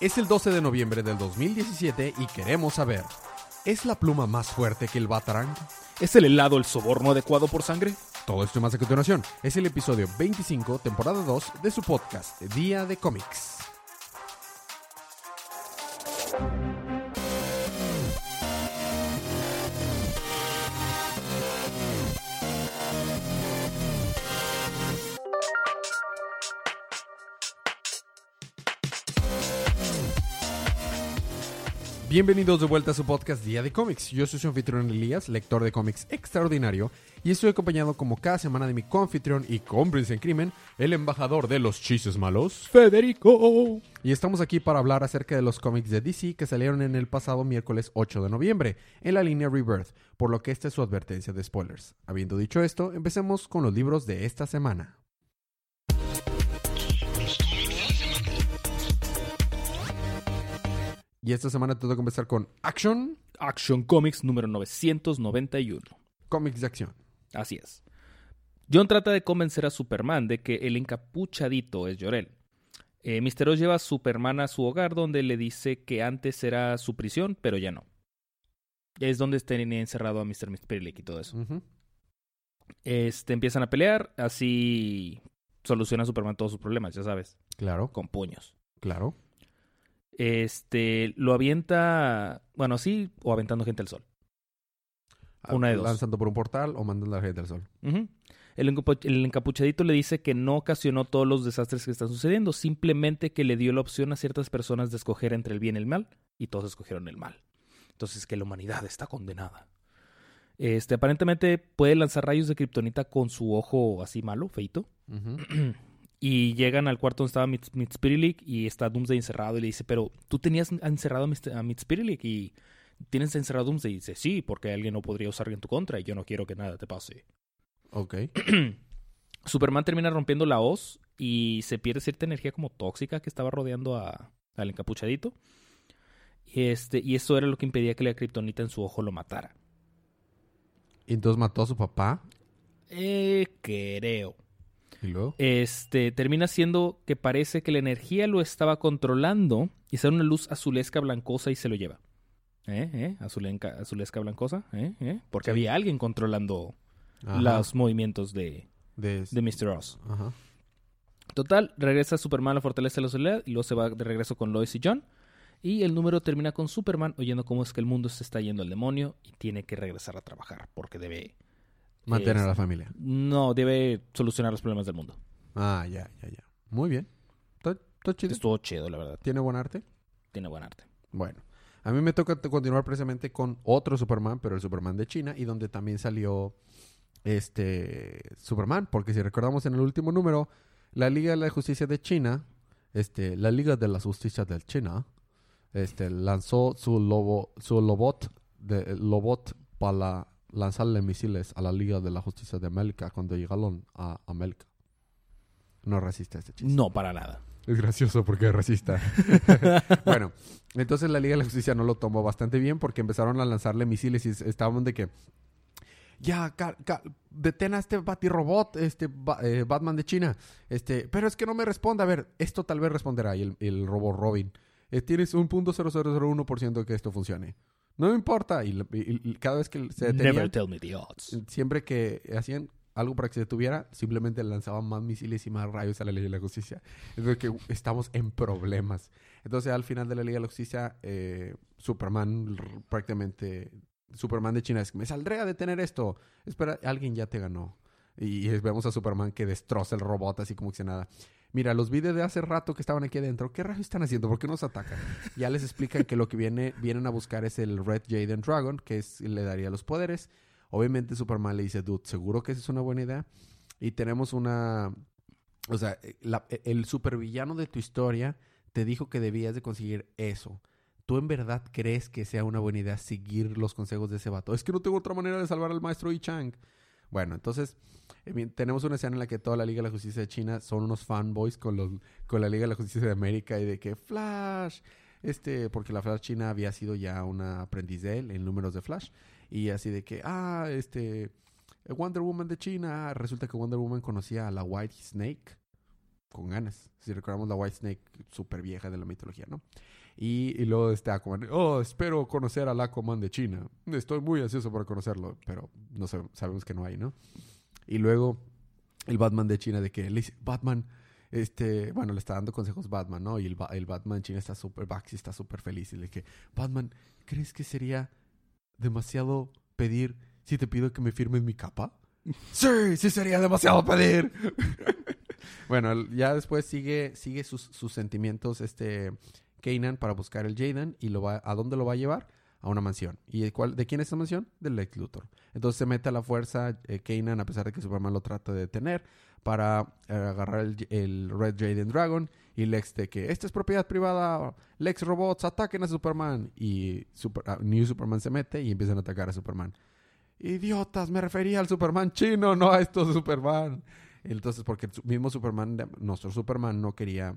Es el 12 de noviembre del 2017 y queremos saber, ¿es la pluma más fuerte que el Batarang? ¿Es el helado el soborno adecuado por sangre? Todo esto y más a continuación. Es el episodio 25, temporada 2 de su podcast, Día de Cómics. Bienvenidos de vuelta a su podcast Día de Cómics. Yo soy su anfitrión Elías, lector de cómics extraordinario, y estoy acompañado como cada semana de mi coanfitrión y cómplice en crimen, el embajador de los chistes malos, Federico. y estamos aquí para hablar acerca de los cómics de DC que salieron en el pasado miércoles 8 de noviembre, en la línea Rebirth, por lo que esta es su advertencia de spoilers. Habiendo dicho esto, empecemos con los libros de esta semana. Y esta semana te toca empezar con Action, Action Comics número 991. cómics de acción. Así es. John trata de convencer a Superman de que el encapuchadito es Jorel. Eh, Mister Oz lleva a Superman a su hogar donde le dice que antes era su prisión, pero ya no. Es donde tenía encerrado a Mr. Mistpirlik y todo eso. Ujú. Este, empiezan a pelear, así soluciona Superman todos sus problemas, ya sabes, Claro, con puños. claro. Este, lo avienta, bueno, sí, o aventando gente al sol. Una de dos. Lanzando por un portal o mandando la gente al sol. El, encapu- el encapuchadito le dice que no ocasionó todos los desastres que están sucediendo, simplemente que le dio la opción a ciertas personas de escoger entre el bien y el mal, y todos escogieron el mal. Entonces que la humanidad está condenada. Este, aparentemente puede lanzar rayos de kriptonita con su ojo así malo, feito. Ujú. Y llegan al cuarto donde estaba Mizpirilik y está Doomsday encerrado y le dice, pero tú tenías encerrado a Mizpirilik y tienes encerrado a Doomsday. Y dice, sí, porque alguien no podría usar en tu contra y yo no quiero que nada te pase. Ok. Superman termina rompiendo la hoz y se pierde cierta energía como tóxica que estaba rodeando a- al encapuchadito. Y, este, y eso era lo que impedía que la kriptonita en su ojo lo matara. Y entonces mató a su papá. Eh, creo. Y luego. Este, termina siendo que parece que la energía lo estaba controlando y sale una luz azulesca blancosa y se lo lleva. ¿Eh? ¿Eh? Azulenca- azulesca blancosa. ¿Eh? ¿Eh? Porque Sí. había alguien controlando Ajá. los movimientos de, De- de Mr. Oz. Ajá. Total, regresa Superman a la Fortaleza de la Soledad y luego se va de regreso con Lois y John. Y el número termina con Superman oyendo cómo es que el mundo se está yendo al demonio y tiene que regresar a trabajar porque debe... Mantener a la familia. No, debe solucionar los problemas del mundo. Ah, ya, ya, ya. Muy bien. Chido. Estuvo chido, la verdad. ¿Tiene buen arte? Tiene buen arte. Bueno. A mí me toca continuar precisamente con otro Superman, pero el Superman de China, y donde también salió este Superman, porque si recordamos en el último número, la Liga de la Justicia de China, este, la Liga de la Justicia de China, este, lanzó su lobo, su lobot, de, lobot para lanzarle misiles a la Liga de la Justicia de América cuando llegaron a América. No resiste a este chiste. No, para nada. Es gracioso porque resista. bueno, entonces la Liga de la Justicia no lo tomó bastante bien porque empezaron a lanzarle misiles y es- estaban de que ya detén a este batirobot, este ba- eh, Batman de China. Este, pero es que no me responde. A ver, esto tal vez responderá. Y el, el robot Robin. eh, tienes un punto de que esto funcione. No me importa. Y, y- y cada vez que se detenía, Never tell me the odds. siempre que hacían algo para que se detuviera, simplemente lanzaban más misiles y más rayos a la Liga de la Justicia. Entonces que estamos en problemas. Entonces al final de la Liga de la Justicia, eh, Superman prácticamente, Superman de China es, me saldré a detener esto. Espera, alguien ya te ganó. Y, vemos a Superman que destroza el robot así como que nada. Mira, los vi de hace rato que estaban aquí adentro. ¿Qué rayos están haciendo? ¿Por qué nos atacan? Ya les explican que lo que viene, vienen a buscar es el Red Jaden Dragon, que le daría los poderes. Obviamente Superman le dice, dude, ¿seguro que esa es una buena idea? Y tenemos una... O sea, eh, eh, el supervillano de tu historia te dijo que debías de conseguir eso. ¿Tú en verdad crees que sea una buena idea seguir los consejos de ese vato? Es que no tengo otra manera de salvar al maestro Yi Chang. Bueno, entonces eh, tenemos una escena en la que toda la Liga de la Justicia de China son unos fanboys con, los, con la Liga de la Justicia de América y de que Flash, este, porque la Flash China había sido ya una aprendiz de él en números de Flash. Y así de que, ah, este, Wonder Woman de China. Resulta que Wonder Woman conocía a la White Snake. con ganas. Si recordamos la White Snake súper vieja de la mitología, ¿no? Y, y luego está Aquaman, oh, espero conocer al Aquaman de China. Estoy muy ansioso por conocerlo, pero no sab- sabemos que no hay, ¿no? Y luego el Batman de China de que le dice, Batman, este, bueno, le está dando consejos Batman, ¿no? Y el, Ba- el Batman chino está súper, Baxi está súper feliz y le que, Batman, ¿crees que sería demasiado pedir si te pido que me firmes mi capa? sí, sí sería demasiado pedir. bueno, ya después sigue, sigue sus, sus sentimientos, este, Kanan para buscar el Jaden y lo va, ¿a dónde lo va a llevar? A una mansión. ¿Y de, cuál, de quién es esa mansión? Del Lex Luthor. Entonces se mete a la fuerza eh, Kanan, a pesar de que Superman lo trata de detener, para eh, agarrar el, el Red Jaden Dragon. Y Lex de que esta es propiedad privada, Lex Robots ataquen a Superman. Y ah, New Superman se mete y empiezan a atacar a Superman. Idiotas, me refería al Superman chino, no a estos Superman. Entonces, porque el mismo Superman, nuestro Superman, no quería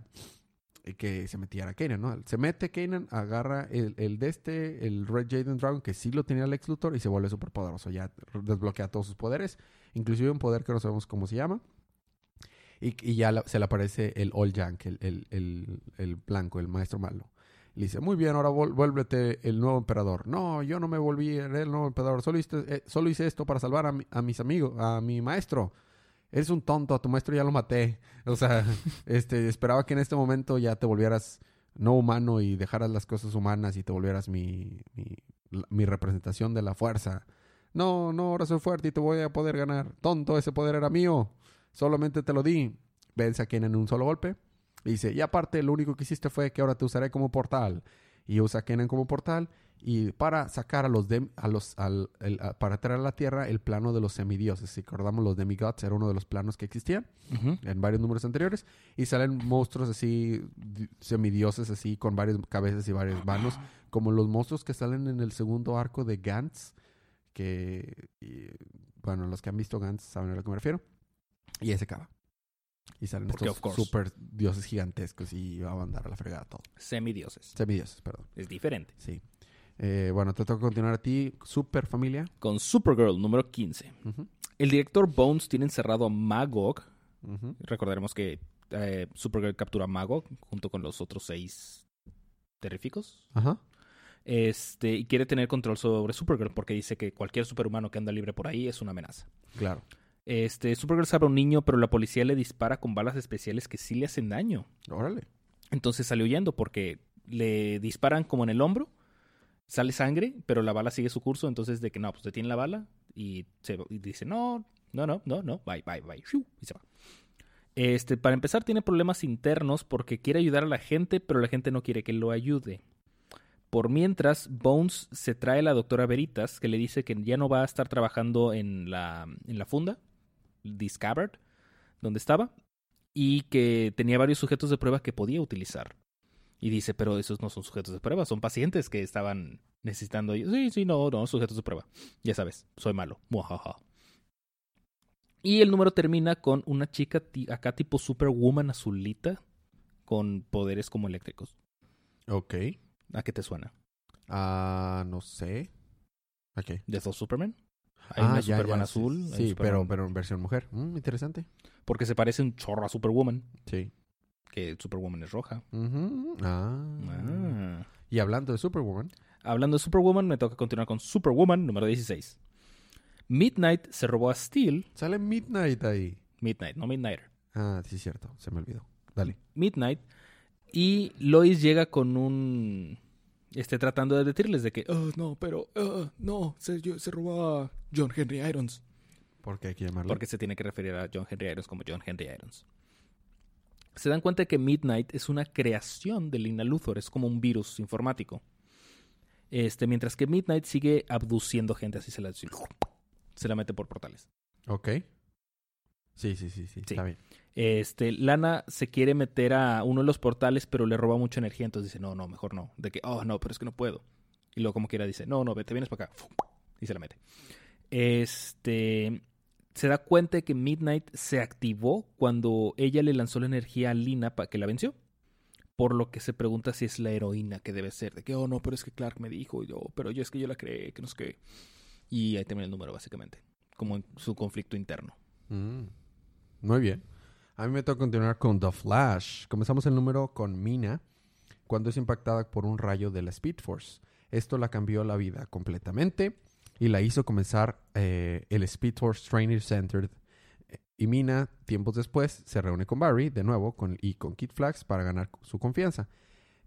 que se metiera Kanan, ¿no? Se mete Kanan, agarra el, el de este, el Red Jaden Dragon, que sí lo tenía Lex Luthor, y se vuelve súper poderoso. Ya desbloquea todos sus poderes, inclusive un poder que no sabemos cómo se llama. Y, ya se le aparece el All Yank, el, el, el, el blanco, el maestro malo. Le dice, muy bien, ahora vuélvete el nuevo emperador. No, yo no me volví el nuevo emperador. Solo hice, eh, solo hice esto para salvar a mis amigos, a mi maestro. Eres un tonto, a tu maestro ya lo maté. O sea, este, esperaba que en este momento ya te volvieras no humano y dejaras las cosas humanas y te volvieras mi, mi, mi representación de la fuerza. No, no, ahora soy fuerte y te voy a poder ganar. Tonto, ese poder era mío. Solamente te lo di. Vence a Kenan en un solo golpe. Y dice, y aparte, lo único que hiciste fue que ahora te usaré como portal. Y usa a Kenan como portal. Y para sacar a los, dem- a los al- el- a- para traer a la Tierra el plano de los semidioses. Si recordamos, los demigods era uno de los planos que existían Ujú. en varios números anteriores. Y salen monstruos así, di- semidioses así, con varias cabezas y varias manos. Como los monstruos que salen en el segundo arco de Gantz. Que, y, bueno, los que han visto Gantz saben a lo que me refiero. Y ese acaba. Y salen Porque, estos super dioses gigantescos y va a mandar a la fregada todo. Semidioses. Semidioses, perdón. Es diferente. Sí. Eh, bueno, te toca continuar a ti. Super familia. Con Supergirl número 15. Ujú, El director Bones tiene encerrado a Magog. Recordaremos que eh, Supergirl captura a Magog junto con los otros seis terríficos. Ajá. Este, y quiere tener control sobre Supergirl porque dice que cualquier superhumano que anda libre por ahí es una amenaza. Claro. Este, Supergirl salva a un niño, pero la policía le dispara con balas especiales que sí le hacen daño. Órale. Entonces sale huyendo porque le disparan como en el hombro, sale sangre, pero la bala sigue su curso, entonces de que no, pues detiene la bala y, se, dice, no, no, no, no, no, bye, bye, bye, y se va. Este, para empezar tiene problemas internos porque quiere ayudar a la gente, pero la gente no quiere que lo ayude. Por mientras, Bones se trae a la doctora Veritas, que le dice que ya no va a estar trabajando en la, en la funda, Discovered, donde estaba, y que tenía varios sujetos de prueba que podía utilizar. Y dice, pero esos no son sujetos de prueba, son pacientes que estaban necesitando. Sí, sí, no, no, sujetos de prueba. Ya sabes, soy malo. Muajaja. Y el número termina con una chica acá tipo Superwoman azulita con poderes como eléctricos. Ok. ¿A qué te suena? Ah, no sé. Ok. ¿De dos Superman? Hay Ah, una ya, Superman ya, azul. Sí, hay sí, Superman- pero, pero en versión mujer. Mm, interesante. Porque se parece un chorro a Superwoman, Sí. Que Superwoman es roja. Ah. Ah. Y hablando de Superwoman. Hablando de Superwoman, me toca continuar con Superwoman número 16. Midnight se robó a Steel. Sale Midnight ahí. Midnight, no Midnighter. Ah, sí, cierto. Se me olvidó. Dale. Midnight. Y Lois llega con un. Este, tratando de advertirles de que. "Oh, no, pero. oh, no, se, yo- se robó a John Henry Irons. ¿Por qué hay que llamarlo? Porque se tiene que referir a John Henry Irons como John Henry Irons. Se dan cuenta que Midnight es una creación de Lina Luthor, es como un virus informático. Este, mientras que Midnight sigue abduciendo gente, así se la, se la mete por portales. Ok. Sí, sí, sí, sí. Sí. Está bien. Este, Lana se quiere meter a uno de los portales, pero le roba mucha energía, entonces dice, no, no, mejor no. De que, oh, no, pero es que no puedo. Y luego como quiera dice, no, no, vete, vienes para acá. Y se la mete. Este, se da cuenta de que Midnight se activó cuando ella le lanzó la energía a Lina para que la venció. Por lo que se pregunta si es la heroína que debe ser. De que, oh, no, pero es que Clark me dijo, yo, pero yo es que yo la creé, que no sé qué. Y ahí termina el número, básicamente. Como en su conflicto interno. Mm. Muy bien. A mí me toca continuar con The Flash. Comenzamos el número con Mina cuando es impactada por un rayo de la Speed Force. Esto la cambió la vida completamente y la hizo comenzar eh, el Speed Force Training Center. Y Mina, tiempos después, se reúne con Barry de nuevo con, y con Kid Flax para ganar su confianza.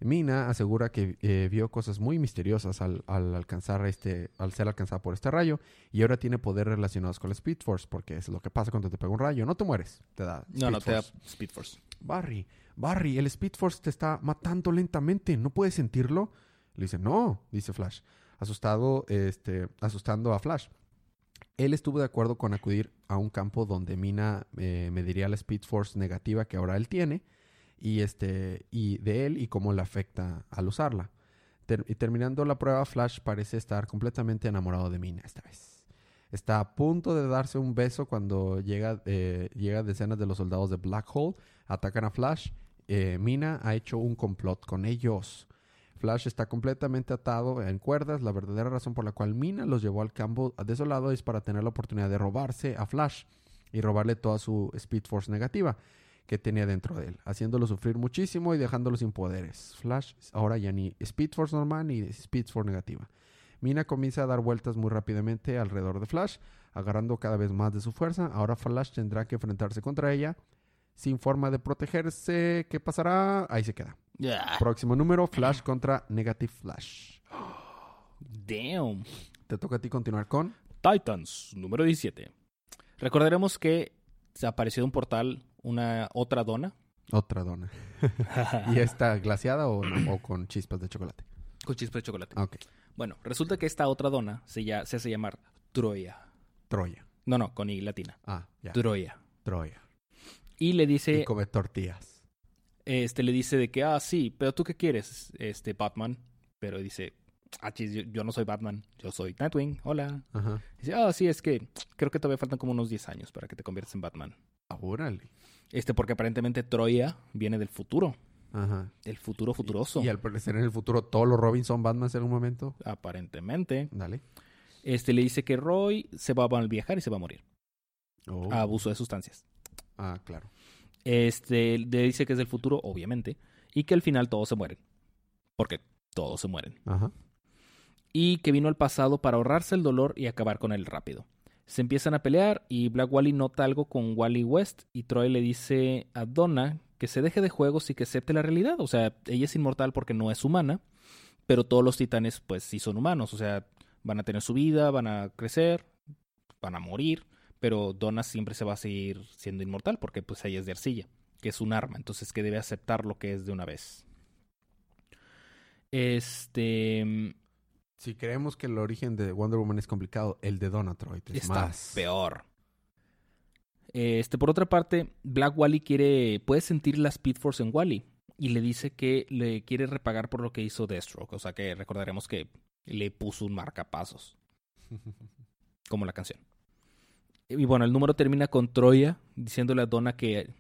Mina asegura que eh, vio cosas muy misteriosas al, al, alcanzar este, al ser alcanzada por este rayo y ahora tiene poderes relacionados con la Speed Force, porque es lo que pasa cuando te pega un rayo. No te mueres, te da. No, Speed no, te da. Speed Force. Barry, Barry, el Speed Force te está matando lentamente, ¿no puedes sentirlo? Le dice, no, dice Flash, asustado, este, asustando a Flash. Él estuvo de acuerdo con acudir a un campo donde Mina eh, mediría la Speed Force negativa que ahora él tiene y este y de él y cómo le afecta al usarla. Y terminando la prueba, Flash parece estar completamente enamorado de Mina esta vez. Está a punto de darse un beso cuando llega, eh, decenas de los soldados de Black Hole, atacan a Flash. Eh, Mina ha hecho un complot con ellos. Flash está completamente atado en cuerdas. La verdadera razón por la cual Mina los llevó al campo desolado es para tener la oportunidad de robarse a Flash y robarle toda su Speed Force negativa que tenía dentro de él, haciéndolo sufrir muchísimo y dejándolo sin poderes. Flash ahora ya ni Speed Force normal ni Speed Force negativa. Mina comienza a dar vueltas muy rápidamente alrededor de Flash, agarrando cada vez más de su fuerza. Ahora Flash tendrá que enfrentarse contra ella sin forma de protegerse. ¿Qué pasará? Ahí se queda. Yeah. Próximo número, Flash contra Negative Flash. Damn. Te toca a ti continuar con... Titans, número 17. Recordaremos que se apareció de un portal una otra dona. Otra dona. ¿Y esta glaciada o, no? o con chispas de chocolate? Con chispa de chocolate. Ok. Bueno, resulta que esta otra dona se, ya, se hace llamar Troya. Troya. No, no, con I latina. Ah, ya. Troya. Troya. Y le Y dice, come tortillas. Este, le dice de que, ah, sí, pero tú qué quieres, este, Batman. Pero dice, ah, chis, yo, yo no soy Batman, yo soy Nightwing, hola. Ajá. Dice, ah, sí, es que creo que todavía faltan como unos 10 años para que te conviertas en Batman. Ah, órale. Este, porque aparentemente Troya viene del futuro. Ajá. Del futuro futuroso. Y al parecer en el futuro todos los Robin son Batman en algún momento. Aparentemente. Dale. Este le dice que Roy se va a viajar y se va a morir. Oh. A abuso de sustancias. Ah, claro. Este le dice que es del futuro, obviamente. Y que al final todos se mueren. Porque todos se mueren. Ajá. Y que vino al pasado para ahorrarse el dolor y acabar con él rápido. Se empiezan a pelear y Black Wally nota algo con Wally West y Troy le dice a Donna que se deje de juegos y que acepte la realidad. O sea, ella es inmortal porque no es humana, pero todos los titanes pues sí son humanos. O sea, van a tener su vida, van a crecer, van a morir, pero Donna siempre se va a seguir siendo inmortal porque pues ella es de arcilla, que es un arma, entonces que debe aceptar lo que es de una vez. Este Si creemos que el origen de Wonder Woman es complicado, el de Donna Troy es está más. peor. Este, por otra parte, Black Wally quiere, puede sentir la Speed Force en Wally y le dice que le quiere repagar por lo que hizo Deathstroke. O sea que recordaremos que le puso un marcapasos, como la canción. Y bueno, el número termina con Troya diciéndole a Donna que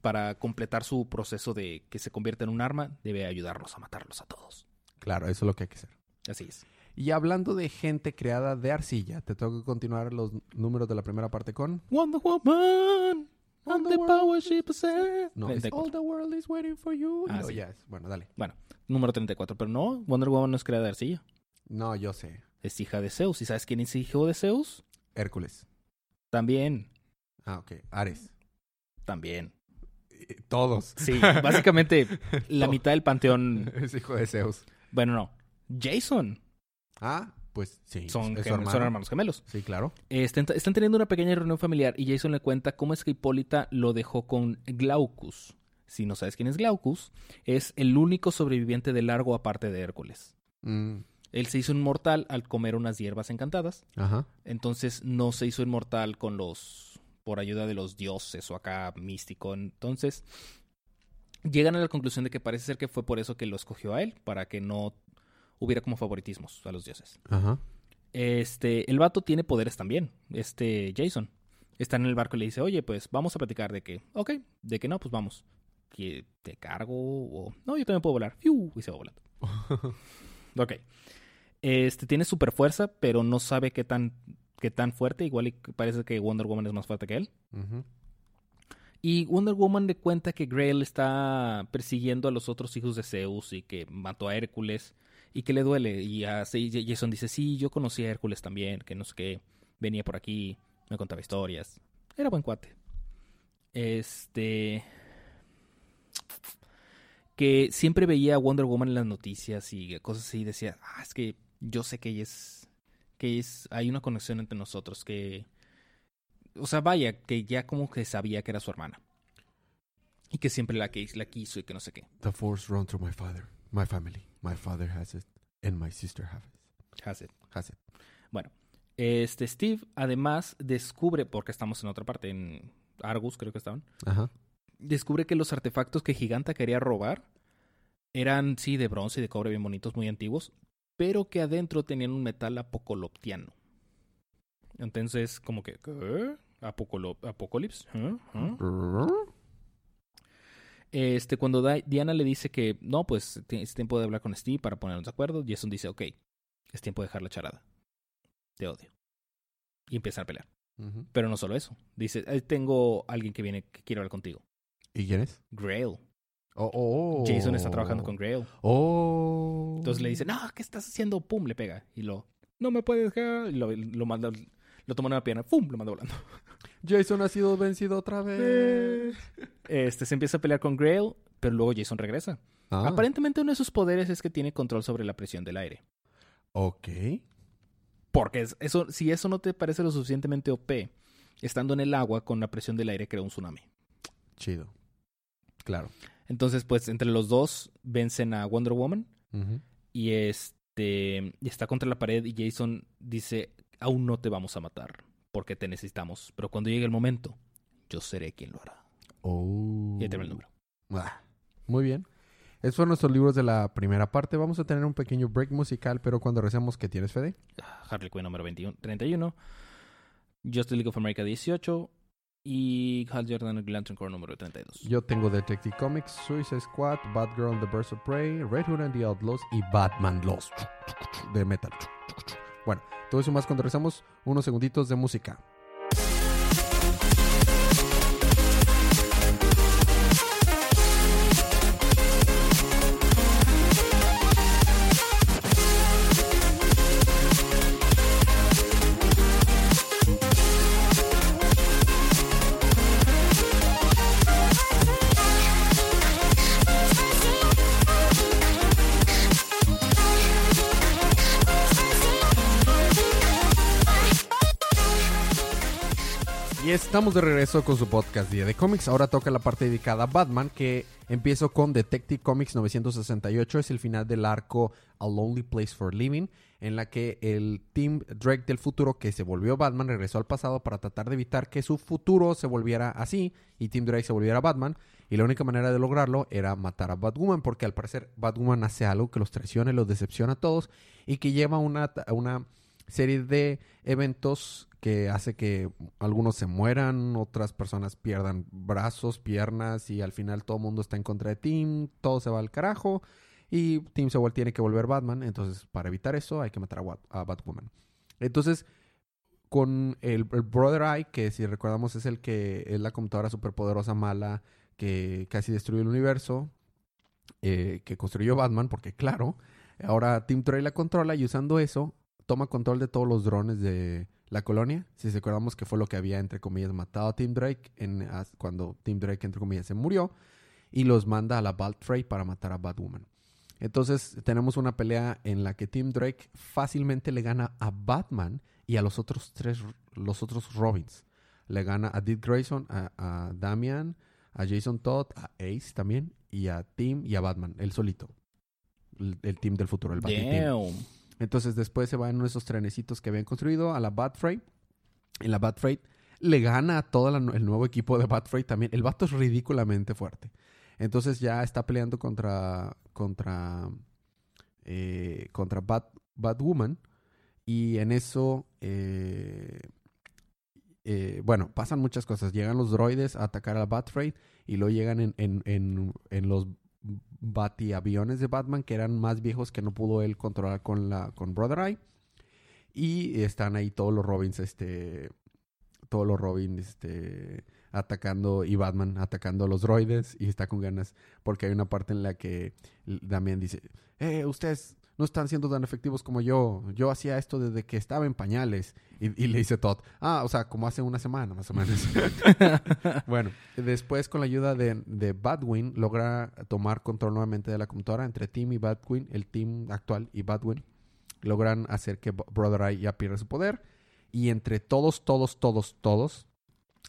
para completar su proceso de que se convierta en un arma, debe ayudarlos a matarlos a todos. Claro, eso es lo que hay que hacer. Así es. Y hablando de gente creada de arcilla, te tengo que continuar los números de la primera parte con. Wonder Woman and the Wonder power she possesses. No, es 34. All the world is waiting for you. Ah, No, sí. ya es. Bueno, dale. Bueno, número 34. Pero no, Wonder Woman no es creada de arcilla. No, yo sé. Es hija de Zeus. ¿Y sabes quién es hijo de Zeus? Hércules. También. Ah, ok. Ares. También. Eh, Todos. Sí, básicamente la mitad del panteón. es hijo de Zeus. Bueno, no. Jason. Ah, pues sí. Son, gem- hermano. son hermanos gemelos. Sí, claro. Están, están teniendo una pequeña reunión familiar y Jason le cuenta cómo es que Hipólita lo dejó con Glaucus. Si no sabes quién es Glaucus, es el único sobreviviente de largo aparte de Hércules. Mm, Él se hizo inmortal al comer unas hierbas encantadas. Ajá. Entonces no se hizo inmortal con los. por ayuda de los dioses o acá místico. Entonces. Llegan a la conclusión de que parece ser que fue por eso que lo escogió a él, para que no hubiera como favoritismos a los dioses. Ajá. Este, el vato tiene poderes también, este Jason. Está en el barco y le dice, oye, pues vamos a platicar de que, ok, de que no, pues vamos. Que te cargo o... No, yo también puedo volar. ¡Fiu! Y se va volando. ok. Este, tiene super fuerza, pero no sabe qué tan, qué tan fuerte. Igual y parece que Wonder Woman es más fuerte que él. Y Wonder Woman le cuenta que Grail está persiguiendo a los otros hijos de Zeus y que mató a Hércules y que le duele. Y así Jason dice, sí, yo conocí a Hércules también, que no sé qué, venía por aquí, me contaba historias. Era buen cuate. Este... Que siempre veía a Wonder Woman en las noticias y cosas así y decía, ah, es que yo sé que ella es... que es... hay una conexión entre nosotros, que... O sea, vaya, que ya como que sabía que era su hermana. Y que siempre la, que, la quiso y que no sé qué. The force runs through my father, my family. My father has it, and my sister has it. Has it. Has it. Bueno, este Steve además descubre, porque estamos en otra parte, en Argus creo que estaban, Ajá. descubre que los artefactos que Giganta quería robar eran, sí, de bronce y de cobre bien bonitos, muy antiguos, pero que adentro tenían un metal apocoloptiano. Entonces, como que, ¿qué? ¿Apocalipsis? ¿Eh? ¿Eh? Este, cuando Diana le dice que no, pues es tiempo de hablar con Steve para ponernos de acuerdo, Jason dice, ok, es tiempo de dejar la charada. Te odio. Y empiezan a pelear. Pero no solo eso. Dice, "Eh, tengo alguien que viene que quiere hablar contigo. ¿Y quién es? Grail. Oh, oh. Jason está trabajando con Grail. Oh. Entonces le dice, no, ¿qué estás haciendo? Pum, le pega. Y lo, no me puedes dejar. Y lo, lo manda, lo toma una pierna. Pum, lo manda volando. Jason ha sido vencido otra vez. Este, se empieza a pelear con Grail, pero luego Jason regresa. Ah, Aparentemente uno de sus poderes es que tiene control sobre la presión del aire. Ok. Porque es- eso, si eso no te parece lo suficientemente OP, estando en el agua con la presión del aire crea un tsunami. Chido. Claro. Entonces, pues, entre los dos vencen a Wonder Woman y este y está contra la pared y Jason dice, aún no te vamos a matar porque te necesitamos, pero cuando llegue el momento, yo seré quien lo hará. Oh. Y ahí termina el número. Ah, Muy bien. Esos fueron nuestros libros de la primera parte. Vamos a tener un pequeño break musical, pero cuando recemos, ¿qué tienes, Fede? Harley Quinn número 21, 31, Justice League of America 18 y Hal Jordan and Lantern Corps número 32. Yo tengo Detective Comics, Suicide Squad, Batgirl the Birds of Prey, Red Hood and the Outlaws y Batman Lost de Metal. Bueno, todo eso más cuando regresamos unos segunditos de música. Estamos de regreso con su podcast Día de Cómics. Ahora toca la parte dedicada a Batman, que empiezo con Detective Comics 968. Es el final del arco A Lonely Place for Living, en la que el Team Drake del futuro, que se volvió Batman, regresó al pasado para tratar de evitar que su futuro se volviera así y Team Drake se volviera Batman. Y la única manera de lograrlo era matar a Batwoman, porque al parecer Batwoman hace algo que los traiciona y los decepciona a todos y que lleva una, una serie de eventos que hace que algunos se mueran, otras personas pierdan brazos, piernas y al final todo el mundo está en contra de Tim, todo se va al carajo y Tim se vuel- tiene que volver Batman, entonces para evitar eso hay que matar a, Batwoman. Entonces con el, Brother Eye, que si recordamos es el que es la computadora superpoderosa mala que casi destruyó el universo, eh, que construyó Batman, porque claro, ahora Tim Drake la controla y usando eso toma control de todos los drones de la colonia. Si recordamos que fue lo que había, entre comillas, matado a Tim Drake en, cuando Tim Drake, entre comillas, se murió. Y los manda a la Baltray para matar a Batwoman. Entonces tenemos una pelea en la que Tim Drake fácilmente le gana a Batman y a los otros tres, los otros Robins. Le gana a Dick Grayson, a, Damian, a Jason Todd, a Ace también, y a Tim y a Batman, él solito. El, el team del futuro, el Bat-Team. Entonces después se va en uno de esos trenecitos que habían construido a la Bat Freight. En la Bat Freight le gana a todo el nuevo equipo de Bat Freight también. El vato es ridículamente fuerte. Entonces ya está peleando contra contra eh, contra Bat, Batwoman y en eso eh, eh, bueno pasan muchas cosas. Llegan los droides a atacar a la Bat Freight y luego llegan en, en, en, en los batiaviones de Batman que eran más viejos que no pudo él controlar con la con Brother Eye. Y están ahí todos los Robins este todos los Robins este atacando y Batman atacando a los droides y está con ganas porque hay una parte en la que Damián dice, eh, ustedes no están siendo tan efectivos como yo. Yo hacía esto desde que estaba en pañales. Y, le dice Todd, ah, o sea, como hace una semana más o menos. bueno, después con la ayuda de, de Batwin logra tomar control nuevamente de la computadora entre Team y Batwin, el team actual y Batwin. Logran hacer que Brother Eye ya pierda su poder. Y entre todos, todos, todos, todos,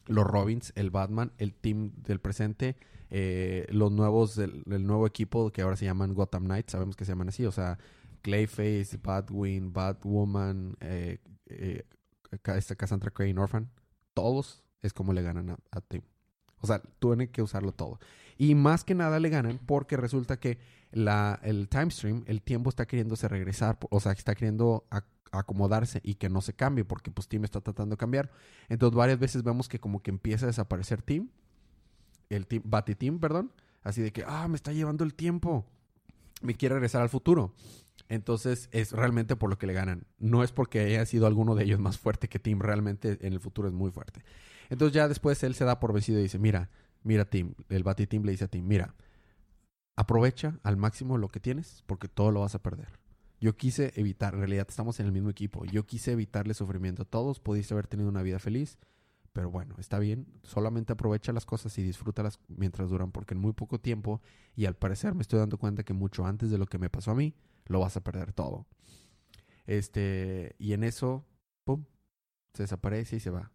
los Robins, el Batman, el team del presente, eh, los nuevos, del, nuevo equipo que ahora se llaman Gotham Knights, sabemos que se llaman así, o sea, Clayface, Batwing, Batwoman, eh, eh, Cassandra Crane, Orphan, todos es como le ganan a, a Team. O sea, tienen que usarlo todo. Y más que nada le ganan porque resulta que la, el time stream, el tiempo está queriéndose regresar, o sea, está queriendo acomodarse y que no se cambie porque pues Team está tratando de cambiar. Entonces varias veces vemos que como que empieza a desaparecer Team, el team, Team, perdón, así de que, ah, me está llevando el tiempo, me quiere regresar al futuro. Entonces es realmente por lo que le ganan. No es porque haya sido alguno de ellos más fuerte que Team, realmente en el futuro es muy fuerte. Entonces ya después él se da por vencido y dice, mira, mira Team, el Team le dice a Team, mira, aprovecha al máximo lo que tienes porque todo lo vas a perder. Yo quise evitar, en realidad estamos en el mismo equipo, yo quise evitarle sufrimiento a todos, pudiste haber tenido una vida feliz, pero bueno, está bien, solamente aprovecha las cosas y disfrútalas mientras duran porque en muy poco tiempo, y al parecer me estoy dando cuenta que mucho antes de lo que me pasó a mí, lo vas a perder todo. Este, y en eso, pum, se desaparece y se va.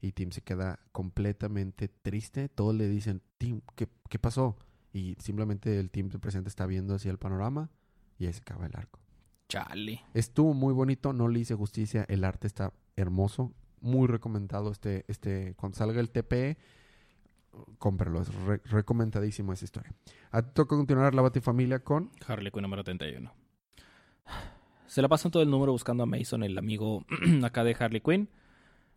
Y Tim se queda completamente triste. Todos le dicen, Tim, ¿qué, pasó? Y simplemente el Tim presente está viendo hacia el panorama y ahí se acaba el arco. Chale. Estuvo muy bonito, no le hice justicia, el arte está hermoso, muy recomendado este, este, cuando salga el TPE, cómpralo, es recomendadísimo esa historia. A ti toca continuar la Batifamilia con Harley Quinn número 31. Se la pasan todo el número buscando a Mason, el amigo acá de Harley Quinn.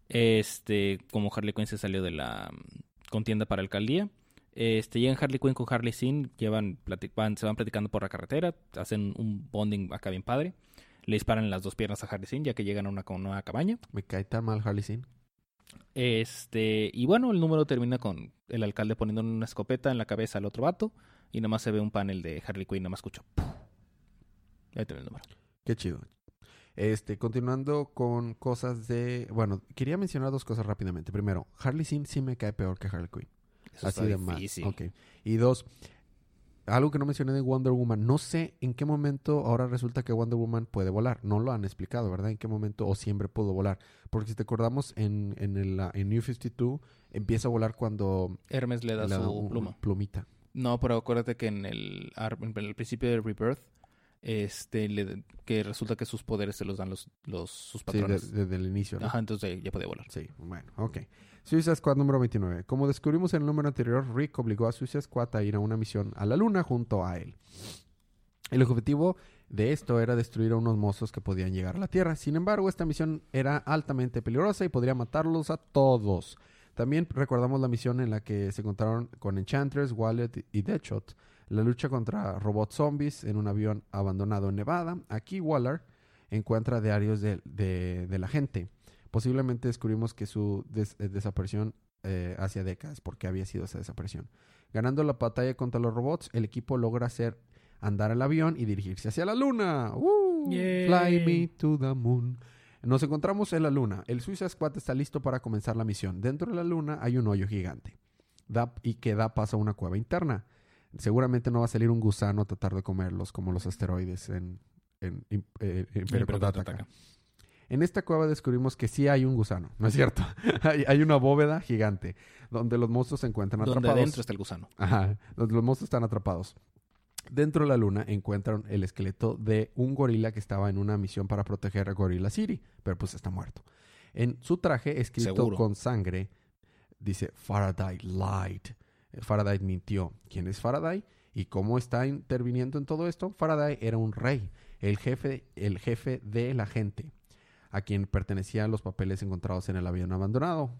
Este, como Harley Quinn se salió de la mm, contienda para alcaldía. Este, llegan Harley Quinn con Harley Sin, llevan, se van platicando por la carretera, hacen un bonding acá bien padre. Le disparan las dos piernas a Harley Sin, ya que llegan a una nueva cabaña. Me cae tan mal Harley Sin. Este, y bueno, el número termina con el alcalde poniendo una escopeta en la cabeza al otro vato. Y nada más se ve un panel de Harley Quinn, nada más escucho. Ahí el número. Qué chido. Este, continuando con cosas de. Bueno, quería mencionar dos cosas rápidamente. Primero, Harley Sin sí me cae peor que Harley Quinn. Así de mal. Okay. Y dos, algo que no mencioné de Wonder Woman. No sé en qué momento ahora resulta que Wonder Woman puede volar. No lo han explicado, ¿verdad? En qué momento o siempre pudo volar. Porque si te acordamos, en, en, el, en New 52 empieza a volar cuando... Hermes le da su pluma. Plumita. No, pero acuérdate que en el, en el principio de Rebirth este que resulta que sus poderes se los dan los, los sus patrones. Sí, desde el inicio. Ajá, entonces ya puede volar. Sí, bueno, ok. Suicide Squad número 29. Como descubrimos en el número anterior, Rick obligó a Suicide Squad a ir a una misión a la luna junto a él. El objetivo de esto era destruir a unos monstruos que podían llegar a la Tierra. Sin embargo, esta misión era altamente peligrosa y podría matarlos a todos. También recordamos la misión en la que se encontraron con Enchantress, Wallet y Deadshot. La lucha contra robots zombies en un avión abandonado en Nevada. Aquí Waller encuentra diarios de, de la gente. Posiblemente descubrimos que su eh, desaparición eh, hace décadas, porque había sido esa desaparición. Ganando la batalla contra los robots, el equipo logra hacer andar el avión y dirigirse hacia la luna. Fly me to the moon. Nos encontramos en la luna. El Suicide Squad está listo para comenzar la misión. Dentro de la luna hay un hoyo gigante y que da paso a una cueva interna. Seguramente no va a salir un gusano a tratar de comerlos como los asteroides en, en, eh, en esta cueva descubrimos que sí hay un gusano, ¿no es cierto? hay, una bóveda gigante donde los monstruos se encuentran atrapados. Donde dentro está el gusano. Ajá, donde los monstruos están atrapados. Dentro de la luna encuentran el esqueleto de un gorila que estaba en una misión para proteger a Gorilla City, pero pues está muerto. En su traje, escrito con sangre, dice Faraday lied. Faraday mintió. ¿Quién es Faraday? ¿Y cómo está interviniendo en todo esto? Faraday era un rey, el jefe, el jefe de la gente a quien pertenecían los papeles encontrados en el avión abandonado.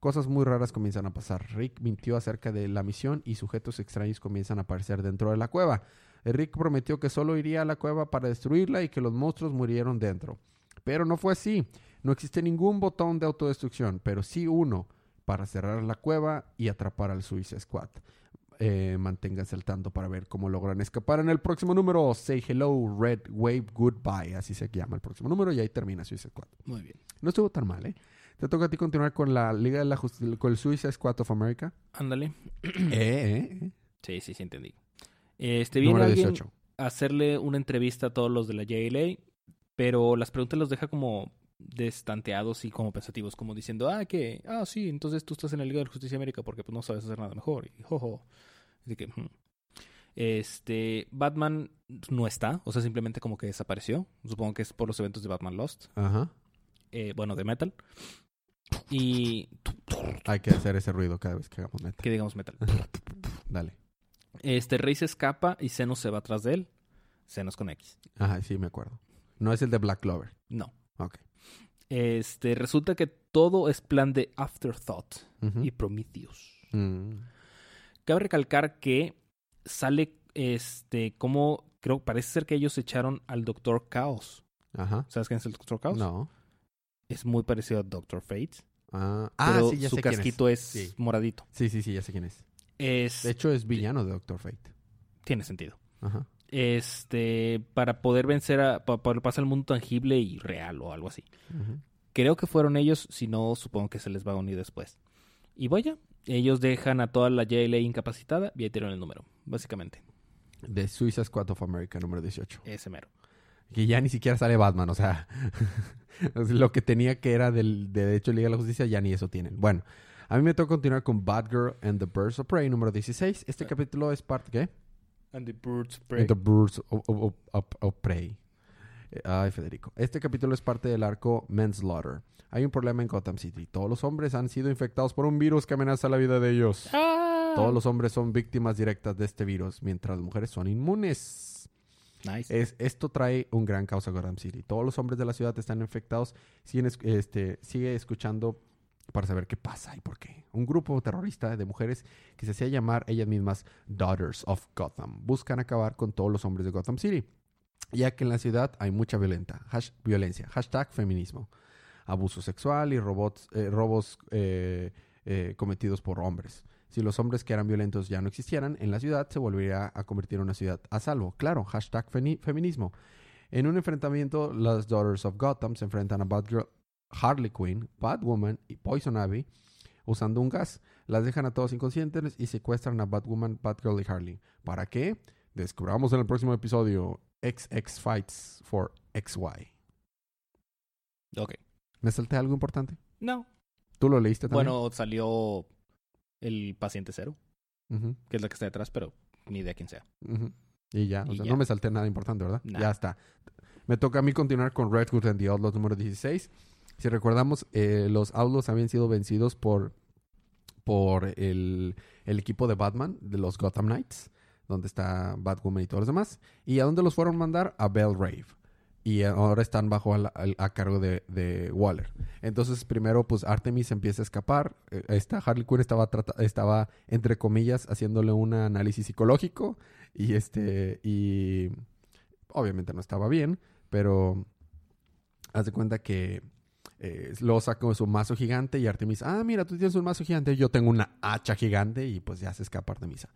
Cosas muy raras comienzan a pasar. Rick mintió acerca de la misión y sujetos extraños comienzan a aparecer dentro de la cueva. Rick prometió que solo iría a la cueva para destruirla y que los monstruos murieron dentro. Pero no fue así. No existe ningún botón de autodestrucción, pero sí uno para cerrar la cueva y atrapar al Suicide Squad. Eh, manténganse al tanto para ver cómo logran escapar en el próximo número. Say hello, Red Wave, goodbye. Así se llama el próximo número y ahí termina Suicide Squad. Muy bien. No estuvo tan mal, ¿eh? Te toca a ti continuar con la Liga de la Justicia, con el Suicide Squad of America. Ándale. eh, eh, eh. Sí, sí, sí, entendí. Este, viene Número alguien 18. a hacerle una entrevista a todos los de la JLA, pero las preguntas los deja como destanteados y como pensativos, como diciendo, ah, que, ah, sí, entonces tú estás en la Liga de la Justicia de América porque pues no sabes hacer nada mejor. Y jojo. Así que, hmm. este, Batman no está, o sea, simplemente como que desapareció. Supongo que es por los eventos de Batman Lost, Ajá. eh, bueno, de Metal. Y Hay que hacer ese ruido cada vez que hagamos meta. que digamos Metal. Dale. Este Rey se escapa y Zenos se va atrás de él. Zenos con X. Ajá, sí, me acuerdo. No es el de Black Clover. No. Ok. Este, resulta que todo es plan de Afterthought y Prometheus. Mm. Cabe recalcar que sale, este, como, creo, parece ser que ellos echaron al Doctor Chaos. Ajá. ¿Sabes quién es el Doctor Chaos? No. Es muy parecido a Doctor Fate. Ah, pero ah, sí, ya su sé quién casquito es, Sí. moradito. Sí, sí, sí, ya sé quién es. Es, De hecho, es villano de Doctor Fate. tiene sentido. Ajá. Este, para poder vencer a, para poder pasar al mundo tangible y real o algo así. Creo que fueron ellos, si no, supongo que se les va a unir después. Y vaya, ellos dejan a toda la JLA incapacitada y ahí tienen el número, básicamente. De Suicide Squad of America, número 18. Ese mero. Que ya ni siquiera sale Batman, o sea, lo que tenía que era del, de, de hecho Liga de la Justicia, ya ni eso tienen. Bueno, a mí me toca continuar con Batgirl and the Birds of Prey, número 16. Este Ah. capítulo es parte, ¿qué? And the birds And the Birds of, of- of- of- of Prey. Eh, Ay, Federico. Este capítulo es parte del arco Manslaughter. Hay un problema en Gotham City. Todos los hombres han sido infectados por un virus que amenaza la vida de ellos. Todos los hombres son víctimas directas de este virus, mientras las mujeres son inmunes. Nice. Es, esto trae un gran caos a Gotham City. Todos los hombres de la ciudad están infectados. Siguen, este, sigue escuchando para saber qué pasa y por qué. Un grupo terrorista de mujeres que se hacía llamar ellas mismas Daughters of Gotham buscan acabar con todos los hombres de Gotham City, ya que en la ciudad hay mucha violenta, violencia. Hashtag feminismo. Abuso sexual y robots, eh, robos eh, eh, cometidos por hombres. Si los hombres que eran violentos ya no existieran, en la ciudad se volvería a convertir en una ciudad a salvo. Claro, hashtag feminismo. En un enfrentamiento, las Daughters of Gotham se enfrentan a Batgirl, Harley Quinn, Batwoman y Poison Ivy usando un gas. Las dejan a todos inconscientes y secuestran a Batwoman, Batgirl y Harley. ¿Para qué? Descubramos en el próximo episodio XX Fights for XY. Ok. ¿Me salté algo importante? No. ¿Tú lo leíste también? Bueno, salió el paciente cero, que es la que está detrás, pero ni idea quién sea. Y ya, o Y sea, ya. no me salté nada importante, ¿verdad? Nah. Ya está. Me toca a mí continuar con Red Hood and the Outlaws número 16. Si recordamos, eh, los Outlaws habían sido vencidos por, por el, el equipo de Batman, de los Gotham Knights, donde está Batwoman y todos los demás. ¿Y a dónde los fueron a mandar? A Bell Rave. Y ahora están bajo al- a, cargo de, Waller. Entonces, primero, pues Artemis empieza a escapar. Eh, Harley Quinn estaba, estaba, entre comillas, haciéndole un análisis psicológico. Y este, y obviamente no estaba bien, pero haz de cuenta que eh, luego saca su mazo gigante y Artemis, ah, mira, tú tienes un mazo gigante, yo tengo una hacha gigante y pues ya se escapa Artemisa.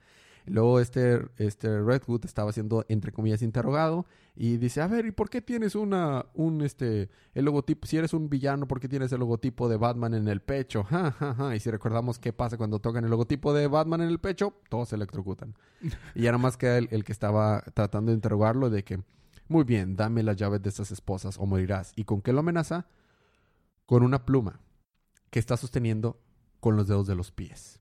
Luego este, este Redwood estaba siendo, entre comillas, interrogado y dice, a ver, ¿y por qué tienes una, un, este, el logotipo, si eres un villano, ¿por qué tienes el logotipo de Batman en el pecho? Ja, ja, ja. Y si recordamos qué pasa cuando tocan el logotipo de Batman en el pecho, todos se electrocutan. y ya nada más queda el, el que estaba tratando de interrogarlo de que, muy bien, dame las llaves de estas esposas o morirás. ¿Y con qué lo amenaza? Con una pluma que está sosteniendo con los dedos de los pies.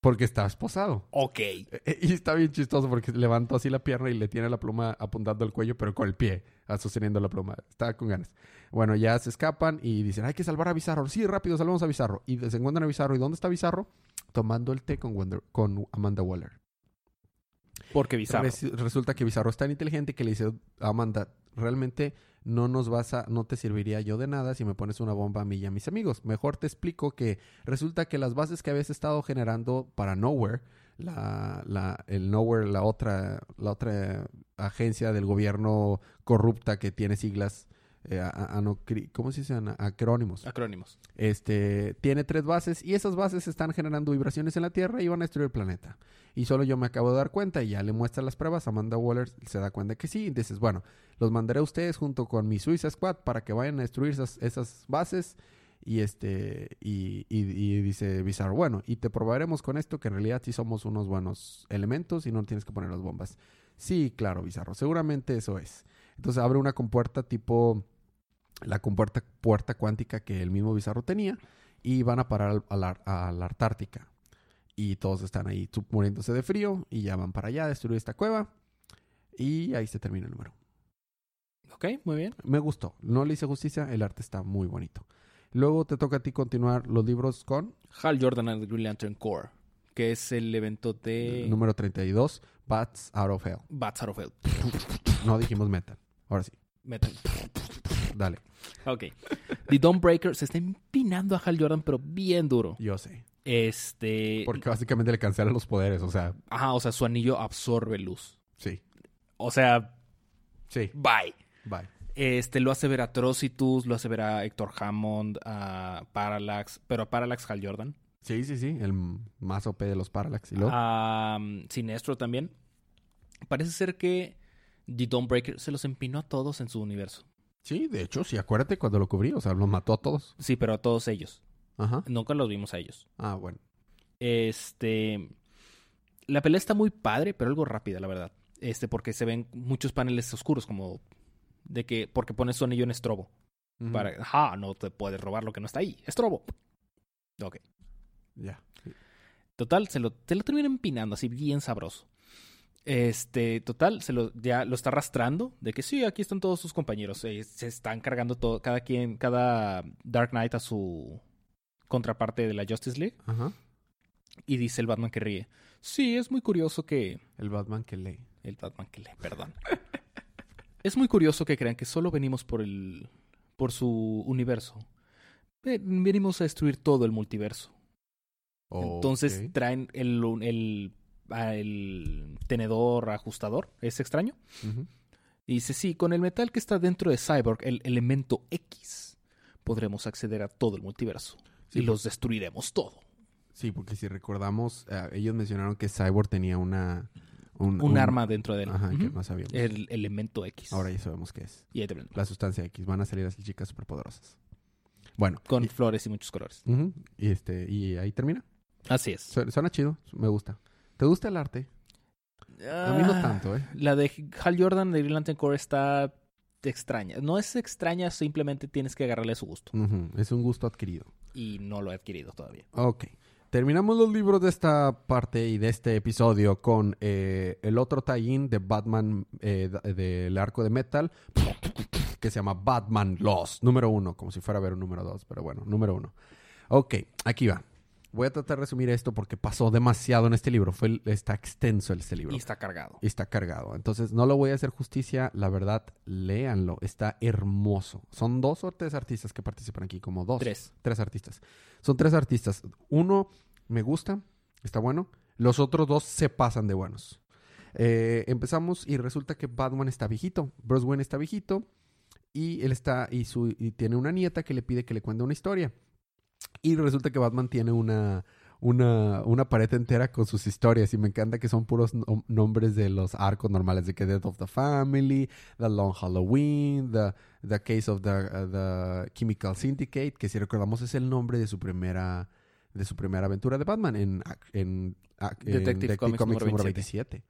Porque está esposado. Ok. E- e- Y está bien chistoso porque levantó así la pierna y le tiene la pluma apuntando al cuello, pero con el pie, ah, sosteniendo la pluma. Está con ganas. Bueno, ya se escapan y dicen, hay que salvar a Bizarro. Sí, rápido, salvamos a Bizarro. Y se encuentran a Bizarro. ¿Y dónde está Bizarro? Tomando el té con, Wonder- con Amanda Waller. Porque bizarro. Res- resulta que Bizarro es tan inteligente que le dice a Amanda, realmente no nos vas a, no te serviría yo de nada si me pones una bomba a mí y a mis amigos. Mejor te explico que resulta que las bases que habías estado generando para Nowhere, la, la, el Nowhere, la otra, la otra agencia del gobierno corrupta que tiene siglas eh, a- a- anocri- ¿cómo se dice? Acrónimos. Acrónimos. Este, tiene tres bases y esas bases están generando vibraciones en la Tierra y van a destruir el planeta. Y solo yo me acabo de dar cuenta y ya le muestra las pruebas. Amanda Waller se da cuenta que sí. Y dices, bueno, los mandaré a ustedes junto con mi Suiza Squad para que vayan a destruir esas, esas bases. Y este, y, y- y dice Bizarro, bueno, y te probaremos con esto que en realidad sí somos unos buenos elementos y no tienes que poner las bombas. Sí, claro, Bizarro, seguramente eso es. Entonces abre una compuerta tipo la compuerta puerta cuántica que el mismo Bizarro tenía y van a parar a la, a la Antártica. Y todos están ahí muriéndose de frío y ya van para allá a destruir esta cueva. Y ahí se termina el número. Ok, muy bien. Me gustó. No le hice justicia. El arte está muy bonito. Luego te toca a ti continuar los libros con Hal Jordan and the Green Lantern Corps, que es el evento de el número 32, Bats Out of Hell. Bats Out of Hell. No dijimos metal. Ahora sí. Metal. Dale. Ok. The Dawnbreaker se está empinando a Hal Jordan, pero bien duro. Yo sé. Este. Porque básicamente le cancela los poderes. O sea, Ajá, o sea, su anillo absorbe luz. sí. O sea, Sí. bye. Bye. Este, lo hace ver a Atrocitus, lo hace ver a Héctor Hammond, a Parallax, pero a Parallax Hal Jordan. Sí, sí, sí. El más OP de los Parallax. ¿Y luego? A um, Sinestro también. Parece ser que The Dawnbreaker se los empinó a todos en su universo. Sí, de hecho, sí, acuérdate cuando lo cubrí, o sea, los mató a todos. Sí, pero a todos ellos. Ajá. Nunca los vimos a ellos. Ah, bueno. Este. La pelea está muy padre, pero algo rápida, la verdad. Este, porque se ven muchos paneles oscuros, como de que. Porque pones su anillo en estrobo. Ujú. Para. Ajá, no te puedes robar lo que no está ahí. Estrobo. Ok. Ya. Total, se lo, se lo termina empinando así bien sabroso. Este, total, se lo, ya lo está arrastrando de que sí, aquí están todos sus compañeros. eh, se están cargando todo, cada quien, cada Dark Knight a su contraparte de la Justice League. Ajá. Y dice el Batman que ríe. Sí, es muy curioso que. El Batman que lee. El Batman que lee, perdón. es muy curioso que crean que solo venimos por el. por su universo. Ve- Venimos a destruir todo el multiverso. Entonces traen el, el, el tenedor ajustador, es extraño. Y dice, sí, con el metal que está dentro de Cyborg, el elemento X, podremos acceder a todo el multiverso. Sí, y los destruiremos todo. Sí, porque si recordamos, eh, ellos mencionaron que Cyborg tenía una... Un, Un, arma dentro de él. Ajá, que no sabíamos. El elemento X. Ahora ya sabemos qué es. Y ahí te. La sustancia X. Van a salir las chicas superpoderosas. Bueno. Con y, flores y muchos colores. y este, y ahí termina. Así es. Su- Suena chido. Me gusta. ¿Te gusta el arte? A mí no Ah, tanto, ¿eh? La de Hal Jordan de Green Lantern Corps está extraña. No es extraña, simplemente tienes que agarrarle su gusto. Es un gusto adquirido. Y no lo he adquirido todavía. Ok. Terminamos los libros de esta parte y de este episodio con eh, el otro tie-in de Batman eh, del arco de metal que se llama Batman Lost, número uno, como si fuera a ver un número dos, pero bueno, número uno. Ok, aquí va. Voy a tratar de resumir esto porque pasó demasiado en este libro. Fue, está extenso este libro. Y está cargado. Y está cargado. Entonces, no lo voy a hacer justicia. La verdad, léanlo. Está hermoso. Son dos o tres artistas que participan aquí, como dos. Tres. Tres artistas. Son tres artistas. Uno me gusta, está bueno. Los otros dos se pasan de buenos. Eh, empezamos y resulta que Batman está viejito. Bruce Wayne está viejito. Y él está, y, su, y tiene una nieta que le pide que le cuente una historia. Y resulta que Batman tiene una, una, una pared entera con sus historias. Y me encanta que son puros nom- nombres de los arcos normales. De que Death of the Family, The Long Halloween, The, the Case of the, uh, the Chemical Syndicate. Que si recordamos es el nombre de su primera, de su primera aventura de Batman en, en, Detective Comics número número 27. 27.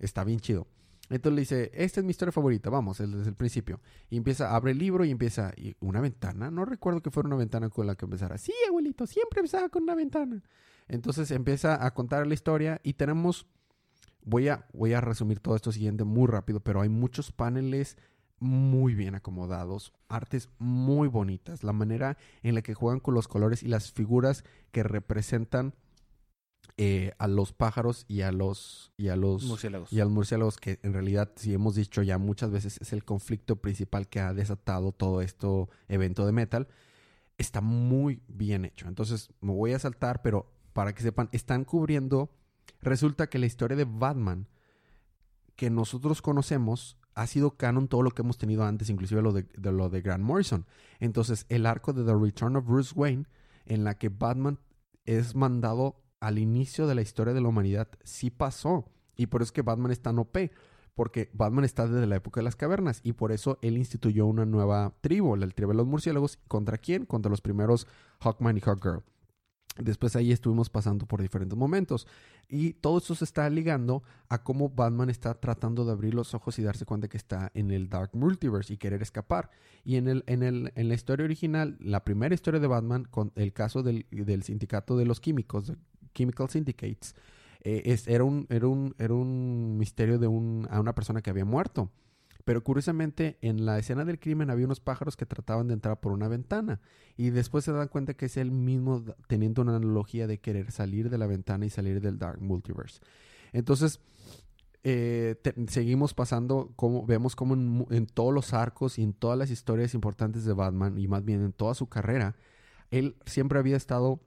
Está bien chido. Entonces le dice, esta es mi historia favorita, vamos, desde el principio. Y empieza, abre el libro y empieza, y una ventana, no recuerdo que fuera una ventana con la que empezara. Sí, abuelito, siempre empezaba con una ventana. Entonces empieza a contar la historia y tenemos, voy a, voy a resumir todo esto siguiente muy rápido, pero hay muchos paneles muy bien acomodados, artes muy bonitas, la manera en la que juegan con los colores y las figuras que representan eh, a los pájaros y a los y a los Murciélagos. y a los murciélagos que en realidad si hemos dicho ya muchas veces es el conflicto principal que ha desatado todo esto evento de metal está muy bien hecho entonces me voy a saltar pero para que sepan están cubriendo resulta que la historia de Batman que nosotros conocemos ha sido canon todo lo que hemos tenido antes, inclusive lo de, de lo de Grant Morrison. Entonces, el arco de The Return of Bruce Wayne, en la que Batman es mandado al inicio de la historia de la humanidad, sí pasó. Y por eso es que Batman está en OP. Porque Batman está desde la época de las cavernas. Y por eso él instituyó una nueva tribu, la tribu de los murciélagos. ¿Contra quién? Contra los primeros Hawkman y Hawkgirl. Después ahí estuvimos pasando por diferentes momentos. Y todo eso se está ligando a cómo Batman está tratando de abrir los ojos y darse cuenta que está en el Dark Multiverse y querer escapar. Y en, el, en, el, en la historia original, la primera historia de Batman, con el caso del, del sindicato de los químicos, Chemical Syndicates, eh, es, era, un, era, un, era un misterio de un, a una persona que había muerto. Pero curiosamente, en la escena del crimen había unos pájaros que trataban de entrar por una ventana. Y después se dan cuenta que es él mismo teniendo una analogía de querer salir de la ventana y salir del Dark Multiverse. Entonces, eh, seguimos pasando, como, vemos como en, en, todos los arcos y en todas las historias importantes de Batman, y más bien en toda su carrera, él siempre había estado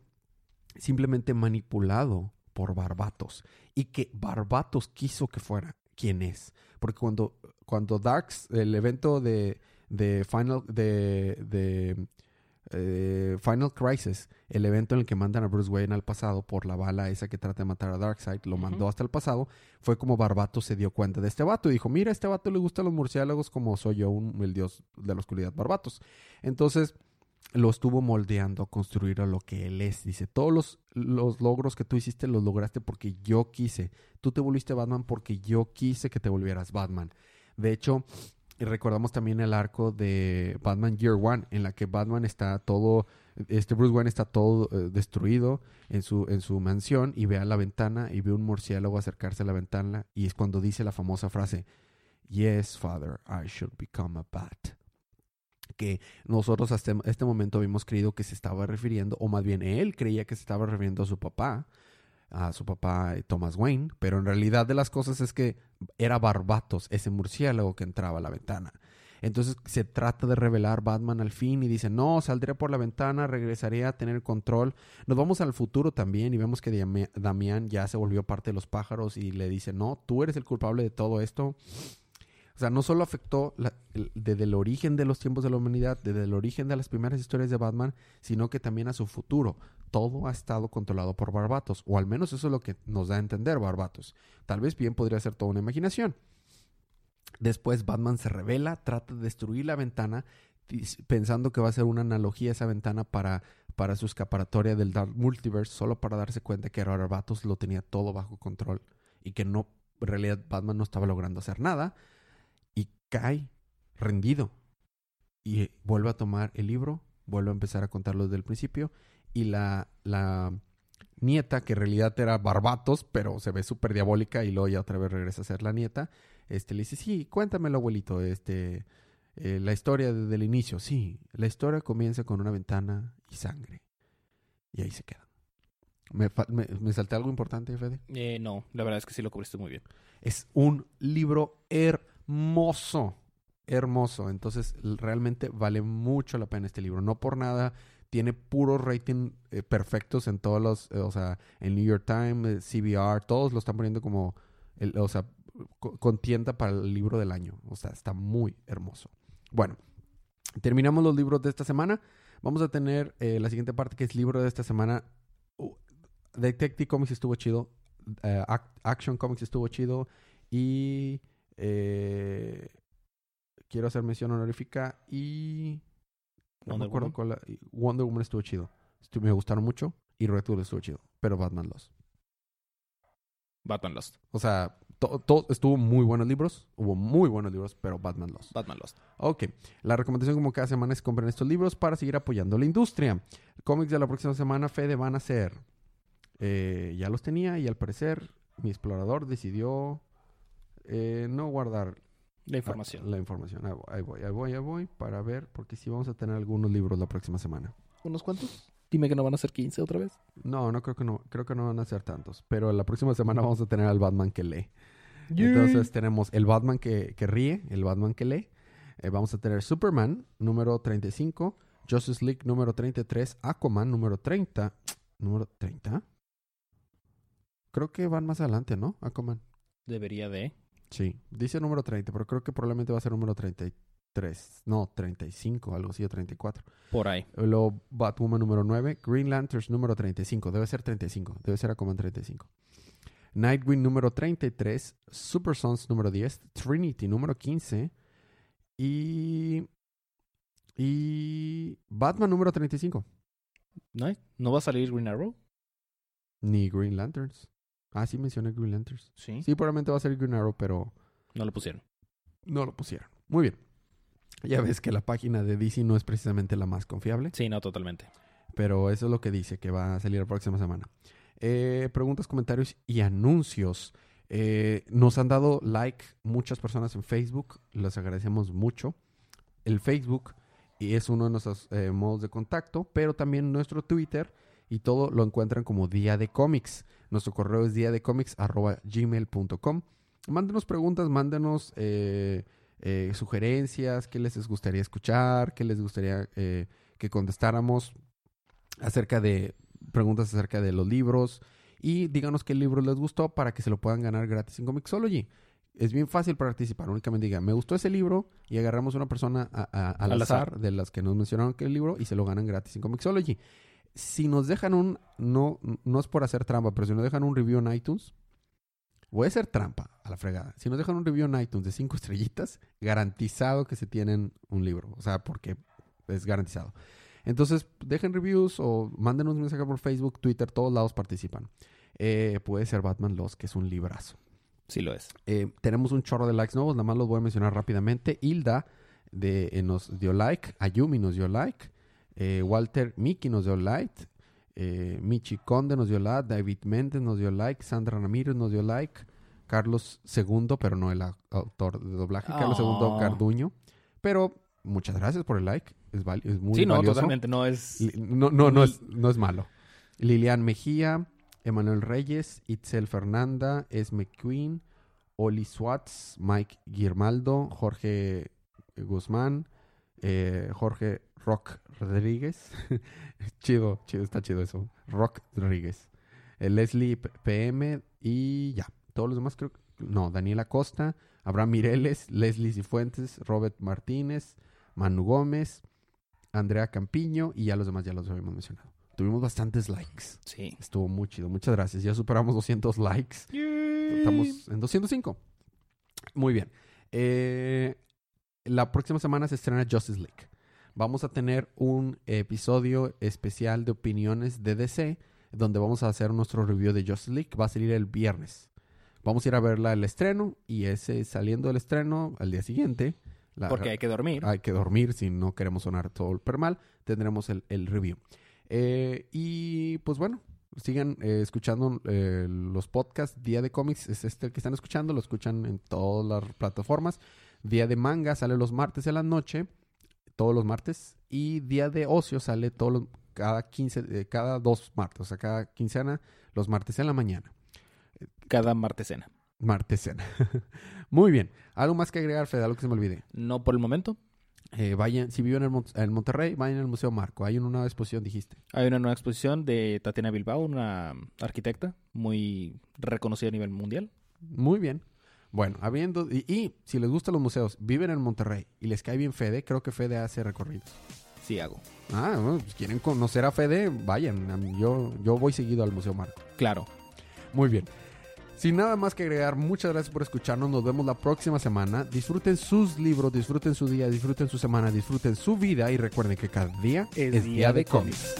simplemente manipulado por Barbatos. Y que Barbatos quiso que fuera quien es. Porque cuando cuando Darks, el evento de, de Final, de, de eh, Final Crisis, el evento en el que mandan a Bruce Wayne al pasado por la bala esa que trata de matar a Darkseid, lo mandó hasta el pasado, fue como Barbato se dio cuenta de este vato y dijo, mira, a este vato le gustan los murciélagos como soy yo, un, el dios de la oscuridad, Barbatos. Entonces, lo estuvo moldeando a construir a lo que él es. Dice, todos los, los, logros que tú hiciste los lograste porque yo quise. Tú te volviste Batman porque yo quise que te volvieras Batman. De hecho, recordamos también el arco de Batman Year One, en la que Batman está todo, este Bruce Wayne está todo eh, destruido en su, en su mansión y ve a la ventana y ve un murciélago acercarse a la ventana y es cuando dice la famosa frase, Yes, Father, I should become a bat. Que nosotros hasta este momento habíamos creído que se estaba refiriendo, o más bien él creía que se estaba refiriendo a su papá, a su papá Thomas Wayne, pero en realidad de las cosas es que era Barbatos, ese murciélago que entraba a la ventana. Entonces se trata de revelar Batman al fin y dice, no, saldré por la ventana, regresaré a tener control. Nos vamos al futuro también y vemos que Damián ya se volvió parte de los pájaros y le dice, no, tú eres el culpable de todo esto. O sea, no solo afectó desde el origen de los tiempos de la humanidad, desde el origen de las primeras historias de Batman, sino que también a su futuro. Todo ha estado controlado por Barbatos, o al menos eso es lo que nos da a entender Barbatos. Tal vez bien podría ser toda una imaginación. Después Batman se revela, trata de destruir la ventana, pensando que va a ser una analogía esa ventana para, para su escapatoria del Dark Multiverse, solo para darse cuenta que Barbatos lo tenía todo bajo control y que no, en realidad Batman no estaba logrando hacer nada cae rendido y vuelve a tomar el libro, vuelve a empezar a contarlo desde el principio y la, la nieta, que en realidad era Barbatos, pero se ve súper diabólica y luego ya otra vez regresa a ser la nieta, este, le dice, sí, cuéntamelo abuelito, este, eh, la historia desde el inicio, sí, la historia comienza con una ventana y sangre. Y ahí se queda. ¿Me, me, salté algo importante, Fede? Eh, no, la verdad es que sí lo cubriste muy bien. Es un libro hermoso hermoso, hermoso. Entonces, realmente vale mucho la pena este libro. No por nada tiene puros rating eh, perfectos en todos los, eh, o sea, en New York Times, CBR, todos lo están poniendo como, o sea, contienda para el libro del año. O sea, está muy hermoso. Bueno, terminamos los libros de esta semana. Vamos a tener eh, la siguiente parte que es libro de esta semana. Detective Comics estuvo chido. Action Comics estuvo chido. Y eh, quiero hacer mención honorífica y. No me acuerdo cuál. Wonder Woman estuvo chido. Me gustaron mucho. Y Red estuvo chido. Pero Batman Lost. Batman Lost. O sea, todo estuvo muy buenos libros. Hubo muy buenos libros, pero Batman Lost. Batman Lost. Ok. La recomendación, como cada semana, es comprar estos libros para seguir apoyando la industria. Cómics de la próxima semana, Fede, van a ser. Eh, ya los tenía y al parecer mi explorador decidió eh, no guardar la información. La, información. Ahí voy, ahí voy, ahí voy, para ver, porque sí vamos a tener algunos libros la próxima semana. ¿Unos cuantos? Dime que no van a ser 15 otra vez. No, no creo que no, creo que no van a ser tantos. Pero la próxima semana vamos a tener al Batman que lee. Entonces tenemos el Batman que, que, ríe, el Batman que lee. Eh, vamos a tener Superman número 35, Justice League número 33, Aquaman número 30. ¿Número 30? Creo que van más adelante, ¿no? Aquaman. Debería de. Sí, dice número 30, pero creo que probablemente va a ser número 33. No, 35, algo así, o 34. Por ahí. Luego Batwoman número 9, Green Lanterns número 35, debe ser 35, debe ser como en 35. Nightwing número 33, Super Sons número 10, Trinity número 15 y y Batman número 35, ¿No, ¿No va a salir Green Arrow? ni Green Lanterns. Ah, sí mencioné Green Lanterns. Sí. Sí, probablemente va a ser Green Arrow, pero No lo pusieron. no lo pusieron. Muy bien. Ya ves que la página de DC no es precisamente la más confiable. Sí, no, totalmente. Pero eso es lo que dice, que va a salir la próxima semana. Eh, preguntas, comentarios y anuncios. Eh, nos han dado like muchas personas en Facebook. Les agradecemos mucho. El Facebook y es uno de nuestros eh, modos de contacto, pero también nuestro Twitter y todo lo encuentran como Día de Cómics. Nuestro correo es día de gmail.com. Mándenos preguntas, mándenos eh, eh, sugerencias, qué les gustaría escuchar, qué les gustaría eh, que contestáramos acerca de preguntas acerca de los libros y díganos qué libro les gustó para que se lo puedan ganar gratis en Comixology. Es bien fácil participar, únicamente digan, me gustó ese libro y agarramos una persona a- a- al, Al azar, azar. de las que nos mencionaron que el libro y se lo ganan gratis en Comixology. Si nos dejan un, no, no es por hacer trampa, pero si nos dejan un review en iTunes, voy a hacer trampa a la fregada. Si nos dejan un review en iTunes de cinco estrellitas, garantizado que se tienen un libro. O sea, porque es garantizado. Entonces, dejen reviews o manden un mensaje por Facebook, Twitter, todos lados participan. Eh, puede ser Batman Lost, que es un librazo. Sí lo es. Eh, tenemos un chorro de likes nuevos, nada más los voy a mencionar rápidamente. Hilda de, eh, nos dio like, Ayumi nos dio like, eh, Walter Miki nos dio like, eh, Michi Conde nos dio like, David Méndez nos dio like, Sandra Ramírez nos dio like, Carlos II, pero no el au- autor de doblaje, Carlos II Oh. Carduño. Pero muchas gracias por el like, es, es muy sí, no, valioso. totalmente. No es. No, no, no, es, no es malo. Lilian Mejía, Emanuel Reyes, Itzel Fernanda, Esme Queen, Oli Swats, Mike Guirmaldo, Jorge Guzmán, eh, Jorge Rock Rodríguez. chido, chido, está chido eso. Rock Rodríguez. Eh, Leslie PM y ya. Todos los demás creo que... No, Daniela Costa, Abraham Mireles, Leslie Cifuentes, Robert Martínez, Manu Gómez, Andrea Campiño y ya los demás ya los habíamos mencionado. Tuvimos bastantes likes. Sí. Estuvo muy chido. Muchas gracias. Ya superamos 200 likes. Estamos en 205. Muy bien. Eh, la próxima semana se estrena Justice League. Vamos a tener un episodio especial de opiniones de DC donde vamos a hacer nuestro review de Justice League. Va a salir el viernes. Vamos a ir a verla el estreno y ese saliendo del estreno al día siguiente. la- Porque hay que dormir. hay que dormir si no queremos sonar todo el mal. Tendremos el, el review. Eh, y pues bueno, sigan eh, escuchando eh, los podcasts. Día de cómics es este el que están escuchando. Lo escuchan en todas las plataformas. Día de manga sale los martes en la noche. Todos los martes. Y día de ocio sale todos los- cada 15, eh, cada dos martes. O sea, cada quincena, los martes en la mañana. Cada martesena. Martesena. Muy bien. ¿Algo más que agregar, Fede? Algo que se me olvide. No por el momento. Eh, vayan, si viven en, Mon- en Monterrey, vayan al Museo Marco. Hay una exposición, dijiste. Hay una nueva exposición de Tatiana Bilbao, una arquitecta muy reconocida a nivel mundial. Muy bien. Bueno, habiendo. Y, y si les gustan los museos, viven en Monterrey y les cae bien Fede, creo que Fede hace recorridos. Sí hago. Ah, bueno, pues quieren conocer a Fede, vayan. Yo, yo voy seguido al Museo Marco. Claro. Muy bien. Sin nada más que agregar, muchas gracias por escucharnos. Nos vemos la próxima semana. Disfruten sus libros, disfruten su día, disfruten su semana, disfruten su vida y recuerden que cada día es, día, de cómics.